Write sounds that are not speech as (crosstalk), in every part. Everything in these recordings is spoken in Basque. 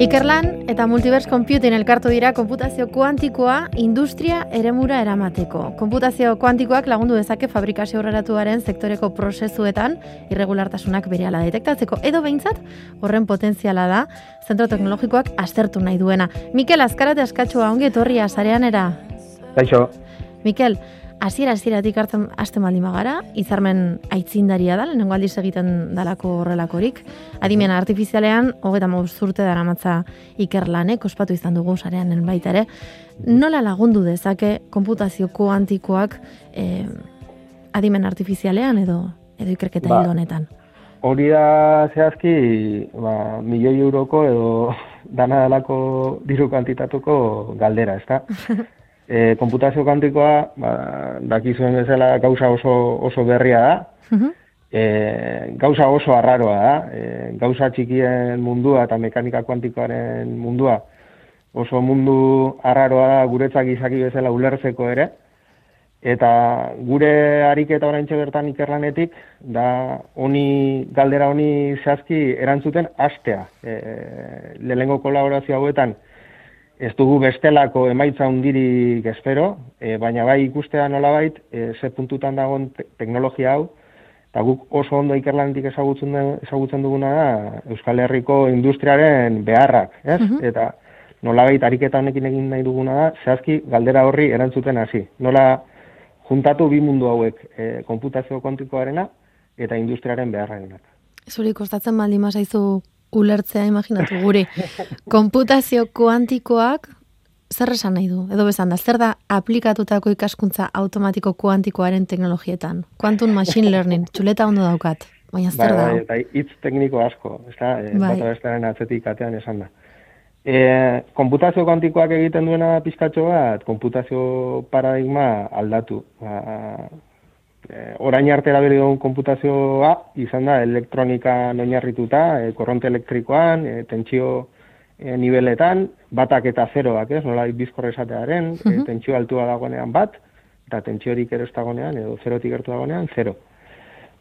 Ikerlan eta Multiverse Computing elkartu dira konputazio kuantikoa industria eremura eramateko. Konputazio kuantikoak lagundu dezake fabrikazio horreratuaren sektoreko prozesuetan irregulartasunak berehala detektatzeko edo behintzat horren potentziala da zentro teknologikoak aztertu nahi duena. Mikel, azkarate askatxoa ongi etorria zarean era? Kaixo. Mikel, hasiera hasieratik hartzen hasten baldin bagara, izarmen aitzindaria da, lehenengo aldiz egiten dalako horrelakorik. Adimen artifizialean, hogeta urte daramatza ikerlanek, ospatu izan dugu sareanen baita ere, nola lagundu dezake konputazio kuantikoak eh, adimen artifizialean edo edo ikerketa ba, honetan? Hori da zehazki, ba, milioi euroko edo dana dalako diru kantitatuko galdera, ezta? (laughs) e, konputazio kantikoa, ba, dakizuen bezala gauza oso, oso berria da, e, gauza oso arraroa da, e, gauza txikien mundua eta mekanika kuantikoaren mundua oso mundu arraroa da guretzak izaki bezala ulertzeko ere, eta gure ariketa orain bertan ikerlanetik, da honi, galdera honi zehazki erantzuten astea. E, lehengo kolaborazio hauetan, ez dugu bestelako emaitza hundirik espero, e, baina bai ikustea nolabait, e, ze puntutan dagoen teknologia hau, eta guk oso ondo ikerlantik ezagutzen, ezagutzen duguna da Euskal Herriko industriaren beharrak, ez? Mhm. Eta nolabait ariketa honekin egin nahi duguna da, zehazki galdera horri erantzuten hasi. Nola juntatu bi mundu hauek, e, konputazio kontikoarena eta industriaren beharrarenak. Zuri kostatzen baldin mazaizu ulertzea imaginatu gure. Konputazio kuantikoak zer esan nahi du? Edo bezan da, zer da aplikatutako ikaskuntza automatiko kuantikoaren teknologietan? Quantum Machine Learning, txuleta ondo daukat. Baina zer da? Bai, bai, hitz tekniko asko, ez da, e, bai. atzetik atean esan da. E, konputazio kuantikoak egiten duena pizkatxo bat, konputazio paradigma aldatu. Ba, e, orain arte erabili dugun konputazioa izan da elektronika oinarrituta, e, korronte elektrikoan, e, tentsio e, niveletan, batak eta zeroak, ez, nola bizkorre esatearen, uh -huh. e, tentsio altua dagoenean bat, eta tentsiorik ero dagoenean, edo zerotik gertu dagoenean, zero.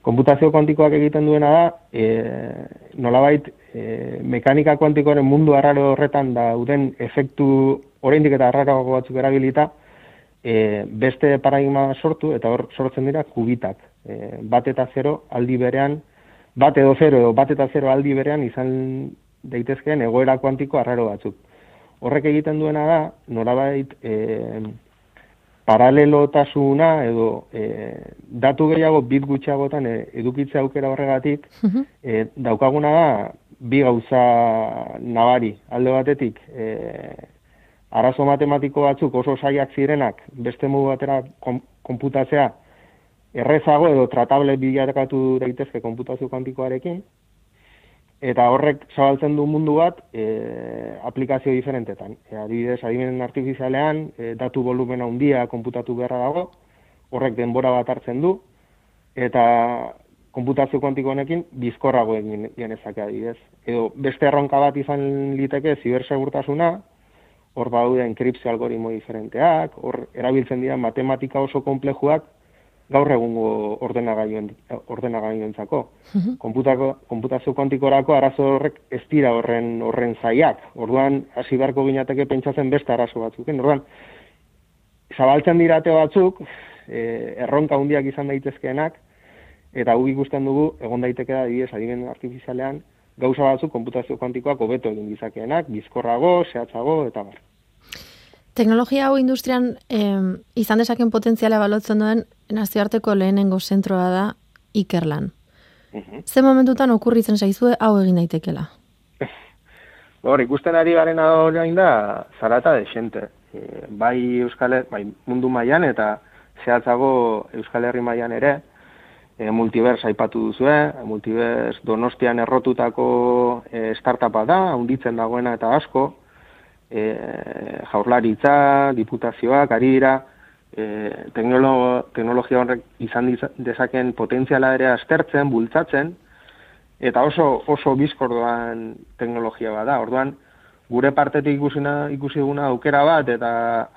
Konputazio kuantikoak egiten duena da, e, nolabait, e, mekanika kuantikoaren mundu arraro horretan da uden efektu oraindik eta arraro batzuk erabilita, e, beste paradigma sortu eta hor sortzen dira kubitak. E, bat eta zero aldi berean, bat edo zero edo bat eta zero aldi berean izan daitezkeen egoera kuantiko arraro batzuk. Horrek egiten duena da, norabait e, paralelotasuna edo e, datu gehiago bit gutxiagotan e, edukitze aukera horregatik, e, daukaguna da bi gauza nabari alde batetik e, arazo matematiko batzuk oso saiak zirenak beste modu batera konputatzea errezago edo tratable bilarakatu daitezke konputazio kuantikoarekin eta horrek zabaltzen du mundu bat e, aplikazio diferentetan. E, adibidez, adibidez artifizialean e, datu volumena handia konputatu beharra dago, horrek denbora bat hartzen du, eta konputazio kuantiko honekin bizkorrago egin genezake adibidez. Edo beste erronka bat izan liteke zibersegurtasuna, hor baude enkripzio algoritmo diferenteak, hor erabiltzen dira matematika oso komplejuak gaur egungo ordenagailuen ordenagailuentzako. Mhm. Konputako konputazio kuantikorako arazo horrek ez dira horren horren zaiak. Orduan hasi beharko ginateke pentsatzen beste arazo batzuken. Orduan zabaltzen dirate batzuk, e, erronka handiak izan daitezkeenak eta gu ikusten dugu egon daiteke da adibidez adimen artifizialean gauza batzuk konputazio kuantikoak hobeto egin dizakeenak, bizkorrago, zehatzago eta bar. Teknologia hau industrian eh, izan dezaken potentziala balotzen duen nazioarteko lehenengo zentroa da Ikerlan. Uh Ze momentutan okurritzen zaizue hau egin daitekela? (laughs) Hor, ikusten ari garen orain da zarata de xente. E, bai Euskal bai mundu mailan eta zehatzago Euskal Herri mailan ere, e, multivers aipatu duzue, multivers donostian errotutako e, startupa da, hunditzen dagoena eta asko, e, jaurlaritza, diputazioak, ari dira, e, teknologia horrek izan dezaken potentziala ere aztertzen, bultzatzen, eta oso oso bizkordoan teknologia bada. Orduan, gure partetik ikusina, ikusi duguna aukera bat eta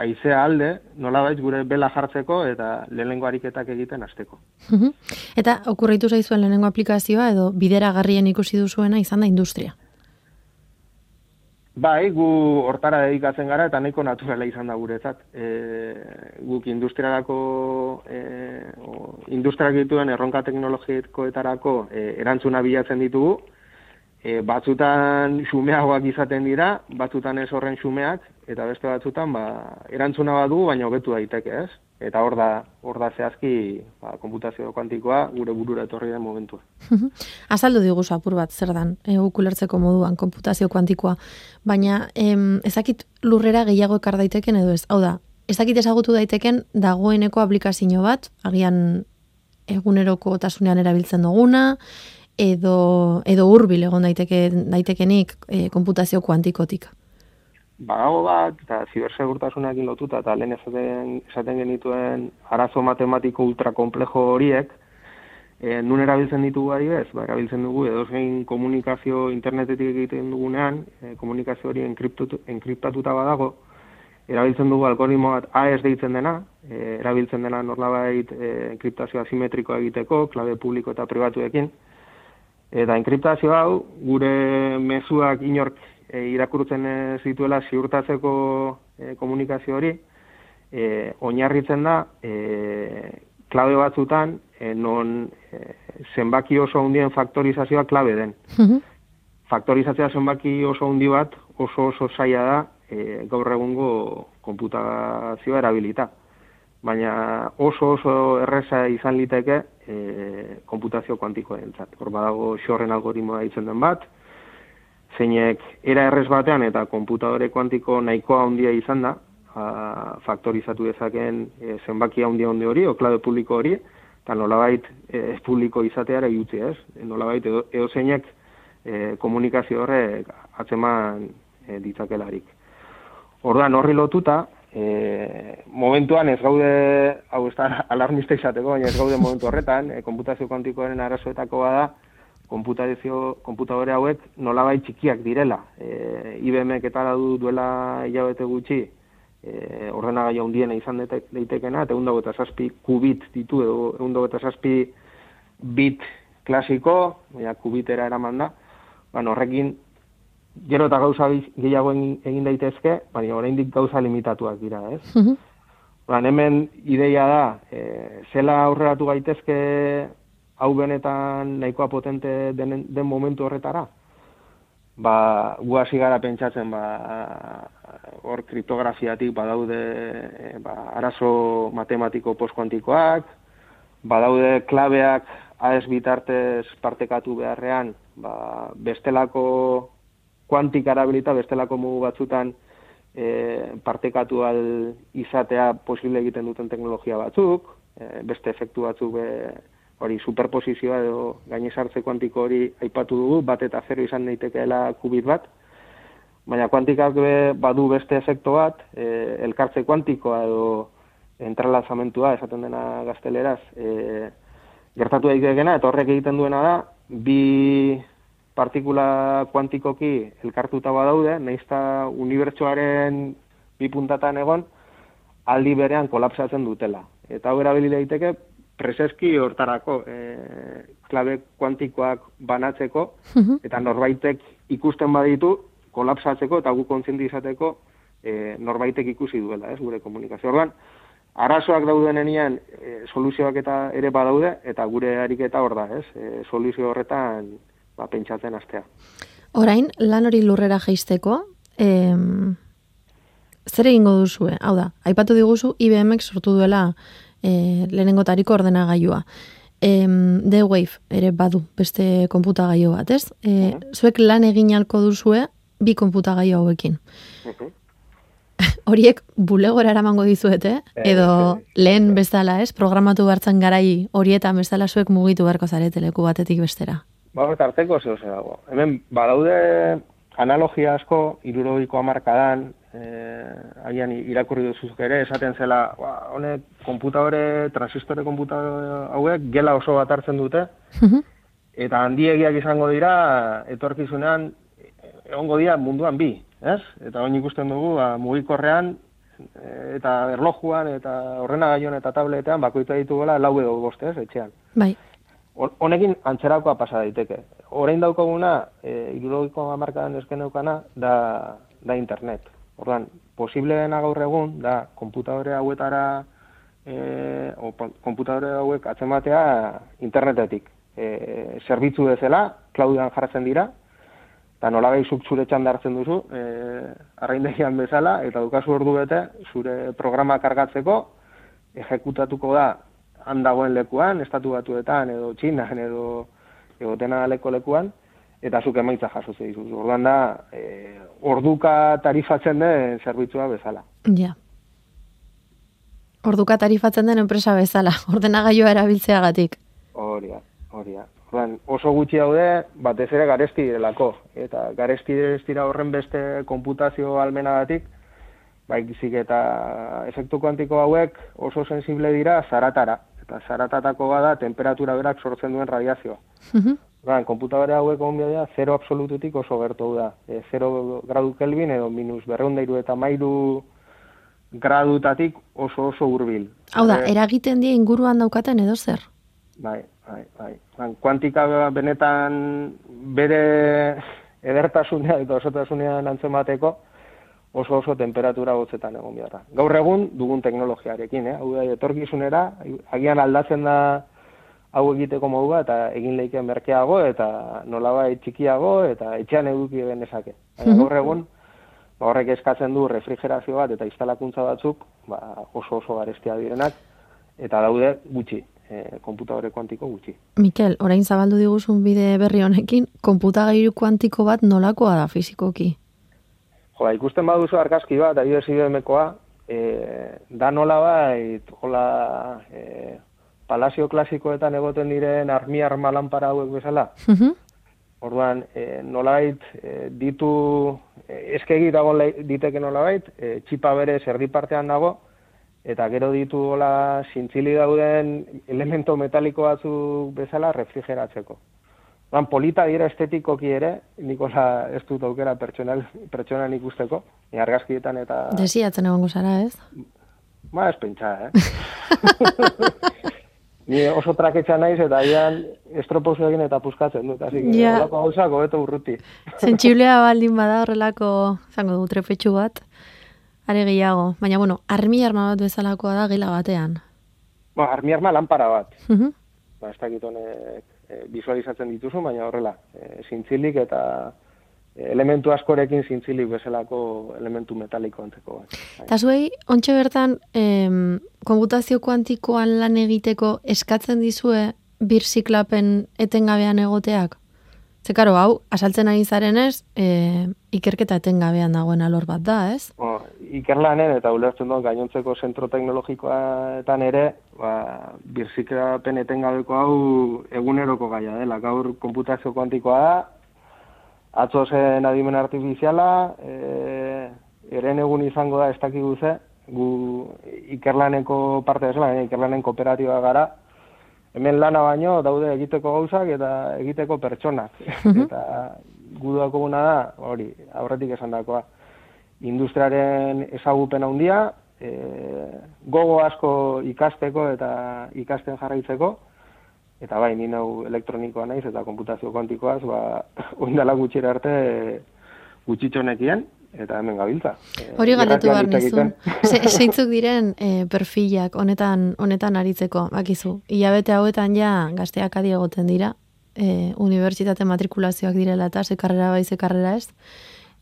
aizea alde, nola baiz gure bela jartzeko eta lehenengo ariketak egiten hasteko. eta okurritu zaizuen lehenengo aplikazioa edo bidera garrien ikusi duzuena izan da industria? Bai, gu hortara dedikatzen gara eta nahiko naturala izan da guretzat. E, guk industrialako, e, industriak dituen erronka teknologikoetarako e, erantzuna bilatzen ditugu. E, batzutan xumeagoak izaten dira, batzutan ez horren xumeak, eta beste batzutan ba, erantzuna badu, baina hobetu daiteke, ez? eta hor da, hor da zehazki ba, komputazio kuantikoa gure burura etorri den momentua. Azaldu digu apur bat zer dan, e, ukulertzeko moduan komputazio kuantikoa, baina em, ezakit lurrera gehiago ekar daiteken edo ez, hau da, ezakit ezagutu daiteken dagoeneko aplikazio bat, agian eguneroko tasunean erabiltzen duguna, edo, edo urbil egon daiteke, daitekenik e, komputazio kuantikotik? Bagago bat, eta zibersegurtasunakin lotuta, eta lehen esaten, esaten genituen arazo matematiko ultrakomplejo horiek, e, nun erabiltzen ditugu ari bez, ba, erabiltzen dugu edo zein komunikazio internetetik egiten dugunean, e, komunikazio hori enkriptatuta badago, erabiltzen dugu algoritmo bat AES deitzen dena, e, erabiltzen dena norlabait e, enkriptazio asimetrikoa egiteko, klabe publiko eta pribatuekin, eta enkriptazio hau, gure mezuak inork e, irakurtzen zituela ziurtatzeko e, komunikazio hori, e, oinarritzen da, e, klabe batzutan, e, non e, zenbaki oso hundien faktorizazioa klabe den. Faktorizazioa zenbaki oso hundi bat, oso oso zaila da, e, gaur egungo konputazioa erabilita. Baina oso oso erreza izan liteke e, konputazio kuantikoa entzat. Hor badago xorren algoritmoa ditzen den bat, zeinek era errez batean eta konputadore kuantiko nahikoa handia izan da, a, faktorizatu dezaken e, zenbaki handia handi hori, o klabe publiko hori, eta nolabait e, publiko izateara jutzi ez, nolabait edo, edo zeinek e, komunikazio horrek atzeman e, ditzakelarik. Orduan horri lotuta, e, momentuan ez gaude, hau ez da (laughs) alarmista izateko, baina ez gaude momentu horretan, e, konputazio kuantikoaren arazoetako bada, konputazio konputadore hauek nolabait txikiak direla. E, IBM-ek eta du duela hilabete gutxi e, ordenagaia handiena izan daitekena, eta egun eta zazpi kubit ditu, edo egun eta zazpi bit klasiko, baina kubitera eraman da, baina horrekin gero eta gauza gehiago egin daitezke, baina oraindik gauza limitatuak dira, ez? Mm hemen ideia da, e, zela aurreratu gaitezke hau benetan nahikoa potente den, den momentu horretara, ba, gu hasi gara pentsatzen, ba, hor kriptografiatik badaude ba, arazo matematiko postkuantikoak, badaude klabeak AES bitartez partekatu beharrean, ba, bestelako kuantik arabilita, bestelako mugu batzutan e, partekatu al izatea posible egiten duten teknologia batzuk, e, beste efektu batzuk be, hori superposizioa edo gaine sartze kuantiko hori aipatu dugu, bat eta zero izan daitekeela kubit bat, baina kuantikak be, badu beste efekto bat, e, elkartze kuantikoa edo entrelazamentua esaten dena gazteleraz, e, gertatu daitekena, eta horrek egiten duena da, bi partikula kuantikoki elkartuta badaude, nahizta unibertsuaren bi puntatan egon, aldi berean kolapsatzen dutela. Eta hau erabili daiteke preseski hortarako e, klabe kuantikoak banatzeko, eta norbaitek ikusten baditu, kolapsatzeko eta gu kontzientizateko e, norbaitek ikusi duela, ez, gure komunikazio. Orduan, arazoak dauden enian, e, soluzioak eta ere badaude, eta gure ariketa hor da, ez, e, soluzio horretan ba, pentsatzen astea. Orain, lan hori lurrera geisteko, em, zer egingo duzue? Hau da, aipatu diguzu, IBMek sortu duela e, lehenengo tariko ordenagailua. E, The Wave ere badu beste konputagailu bat, ez? E, zuek lan egin alko duzue bi konputagailu hauekin. (laughs) Horiek bulegora eramango dizuete, edo lehen bezala, ez? Programatu hartzen garai horietan bezala zuek mugitu beharko zarete leku batetik bestera. Ba, arteko zeu dago. Hemen, badaude analogia asko, iruroiko amarkadan, eh, agian irakurri duzuk ere, esaten zela, ba, honek, konputadore, transistore konputadore hauek, gela oso bat hartzen dute, eta handiegiak izango dira, etorkizunean, egongo dira munduan bi, ez? Eta hori ikusten dugu, ba, mugikorrean, eh, eta erlojuan, eta horrena gaion eta tabletean, bakoitu ditu gola, lau edo boste, ez, etxean. Bai. Honekin antzerakoa pasa daiteke. orain daukaguna, e, irurogiko amarkadan eskeneukana, da, da internet. Ordan, posible dena gaur egun, da, komputadore hauetara, e, o, komputadore hauek atzematea internetetik. E, zerbitzu bezala, klaudian jartzen dira, eta nola zuk zure txanda hartzen duzu, e, arraindegian bezala, eta dukazu ordu bete, zure programa kargatzeko, ejekutatuko da handagoen lekuan, estatu batuetan, edo txinan, edo egotena leko lekuan, eta zuk emaitza jaso zeizu. Orduan da, e, orduka tarifatzen den zerbitzua bezala. Ja. Orduka tarifatzen den enpresa bezala, (laughs) ordenagailua erabiltzeagatik. Horia, horia. Orduan, oso gutxi daude, batez ere garesti delako. Eta garesti dira horren beste konputazio almenagatik, bai gizik eta efektu kuantiko hauek oso sensible dira zaratara. Eta zaratatako bada temperatura berak sortzen duen radiazioa. Uh Ba, komputadore hauek egon bidea, zero absolututik oso gertu da. E, zero gradu kelvin edo minus berreundairu eta mairu gradutatik oso oso hurbil. Hau da, e, eragiten die inguruan daukaten edo zer? Bai, bai, bai. Ba, kuantika benetan bere edertasunean eta osotasunean antzemateko oso oso temperatura gotzetan egon biharra. Gaur egun dugun teknologiarekin, eh? hau da, etorkizunera, agian aldatzen da hau egiteko modua eta egin leiken merkeago eta nolabait txikiago eta etxean eduki genezake. Baina gaur egun ba, horrek eskatzen du refrigerazio bat eta instalakuntza batzuk ba, oso oso garestia direnak eta daude gutxi, e, konputadore kuantiko gutxi. Mikel, orain zabaldu diguzun bide berri honekin, konputagairu kuantiko bat nolakoa da fizikoki? Jo, ikusten baduzu argazki bat, adibidez IBM-koa, e, da nolabait, hola, e, palazio klasikoetan egoten diren armi arma lanpara hauek bezala. Orduan, e, nolait, e, ditu, e, eskegi dago diteke nolait, e, txipa bere zerdi partean dago, eta gero ditu hola zintzili dauden elemento metaliko batzuk bezala refrigeratzeko. Orduan, polita dira estetikoki ere, nikola ez dut aukera pertsonal, pertsonan ikusteko, ni argazkietan eta... Desiatzen egongo zara, ez? Ba, ez pentsa, eh? (laughs) Ni oso traketxa naiz eta aian estropozu egin eta puskatzen dut, hasi yeah. olako gauzako beto urruti. (laughs) Zentxiblea baldin bada horrelako, zango du, trepetxu bat, are gehiago. Baina, bueno, armi arma bat bezalakoa da gila batean. Ba, armi arma lanpara bat. Uh -huh. Ba, ez dakit honek e, visualizatzen dituzu, baina horrela, e, zintzilik eta elementu askorekin zintzilik bezalako elementu metaliko antzeko. Eta zuei, ontxe bertan, em, konputazio kuantikoan lan egiteko eskatzen dizue bir ziklapen etengabean egoteak? Ze karo, hau, asaltzen ari zaren ez, e, ikerketa etengabean dagoen alor bat da, ez? O, ikerlanen eta ulertzen duen gainontzeko zentro teknologikoetan ere, ba, bir ziklapen etengabeko hau eguneroko gaia dela. Gaur konputazio kuantikoa da, atzo zen adimen artifiziala, e, eren egun izango da ez dakigu ze, gu ikerlaneko parte desela, ikerlanen kooperatiba gara, hemen lana baino daude egiteko gauzak eta egiteko pertsonak. eta gu guna da, hori, aurretik esan dakoa, industriaren ezagupen handia, e, gogo asko ikasteko eta ikasten jarraitzeko, Eta bai, ni nau elektronikoa naiz eta konputazio kuantikoaz, ba, (laughs) oindala gutxera arte gutxitxonekien, eta hemen gabiltza. Eh, Hori galdetu behar nizu. (laughs) (laughs) Zeintzuk diren e, perfilak honetan honetan aritzeko, bakizu. Ilabete hauetan ja gazteak adi egoten dira, e, unibertsitate matrikulazioak direla eta ze karrera bai ze karrera ez.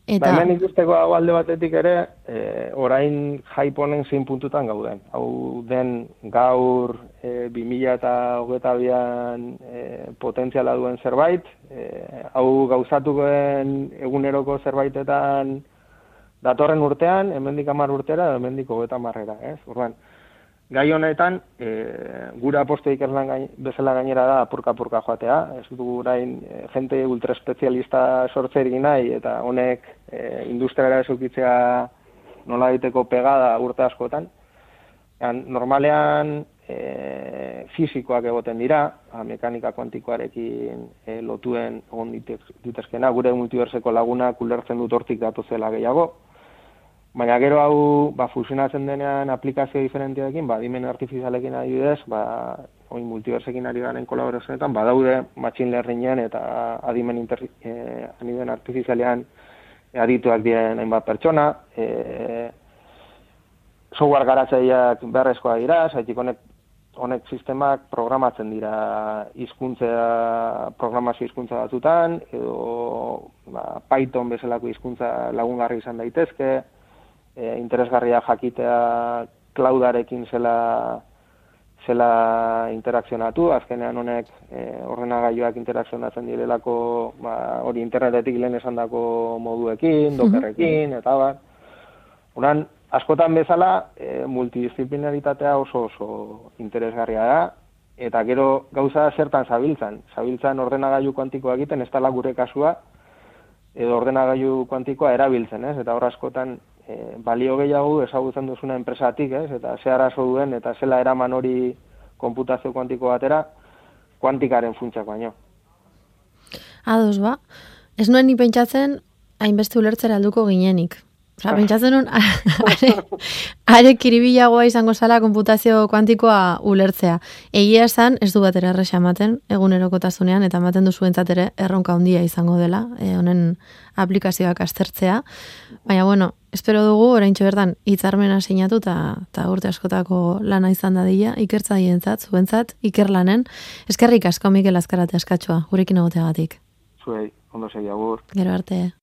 Eta... Ba, hemen ikusteko hau alde batetik ere, e, orain jaiponen zein puntutan gauden. Hau den gaur e, 2000 eta hogeta bian e, potentziala duen zerbait, e, hau gauzatukoen eguneroko zerbaitetan datorren urtean, hemendik amar urtera, hemendik hogeta marrera. Ez? Urban, gai honetan, e, gura aposto ikerlan gain, bezala gainera da apurka-apurka joatea. Ez dugu orain e, jente ultraespezialista sortzer nahi eta honek e, industriara esukitzea nola diteko pegada urte askotan. Ean, normalean e, fizikoak egoten dira, a, mekanika kuantikoarekin e, lotuen egon ditezkena, gure multiverseko laguna kulertzen dut hortik datu zela gehiago, Baina gero hau ba, fusionatzen denean aplikazio diferenteekin, ba, dimen artifizialekin adibidez, ba, oin multiversekin ari garen kolaborazioetan, badaude machine learningen eta adimen, inter, e, adimen artifizialean adituak diren hainbat pertsona, e, software garatzaileak beharrezkoa dira, zaitik honek, honek sistemak programatzen dira hizkuntza programazio hizkuntza batutan, edo ba, Python bezalako hizkuntza lagungarri izan daitezke, e, interesgarria jakitea cloudarekin zela zela interakzionatu, azkenean honek e, ordenagailuak interakzionatzen direlako ba, hori internetetik lehen esan dako moduekin, dokerrekin, eta bat. Uran, askotan bezala, e, multidisciplinaritatea oso oso interesgarria da, eta gero gauza zertan zabiltzan. Zabiltzan ordenagailu kuantikoa egiten, ez tala gure kasua, edo ordenagailu kuantikoa erabiltzen, ez? Eta hor askotan e, balio gehiago ezagutzen duzuna enpresatik, ez? Eta ze arazo duen eta zela eraman hori konputazio kuantiko batera, kuantikaren funtsak baino. Ados ba, ez nuen ni pentsatzen hainbeste ulertzera alduko ginenik. Osa, pentsatzen nun, (laughs) are, are kiribilagoa izango zala konputazio kuantikoa ulertzea. Egia esan, ez du bat ere erresa ematen, egunerokotasunean, eta ematen duzu ere erronka handia izango dela, e, honen aplikazioak aztertzea. Baina, bueno, espero dugu, orain bertan hitzarmena sinatu eta urte askotako lana izan da dira, ikertza dientzat, zuentzat, ikerlanen. Eskerrik asko, Mikel Azkarate askatsua, gurekin egoteagatik. Zuei, ondo segi agur. Gero arte.